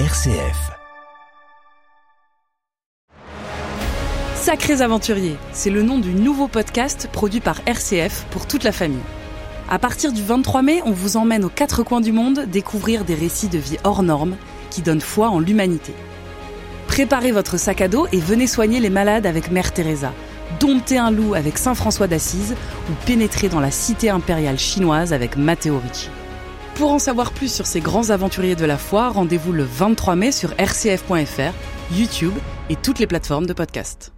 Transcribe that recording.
RCF. Sacrés aventuriers, c'est le nom du nouveau podcast produit par RCF pour toute la famille. À partir du 23 mai, on vous emmène aux quatre coins du monde découvrir des récits de vie hors normes qui donnent foi en l'humanité. Préparez votre sac à dos et venez soigner les malades avec Mère Teresa, dompter un loup avec Saint François d'Assise ou pénétrer dans la cité impériale chinoise avec Matteo Ricci. Pour en savoir plus sur ces grands aventuriers de la foi, rendez-vous le 23 mai sur rcf.fr, YouTube et toutes les plateformes de podcast.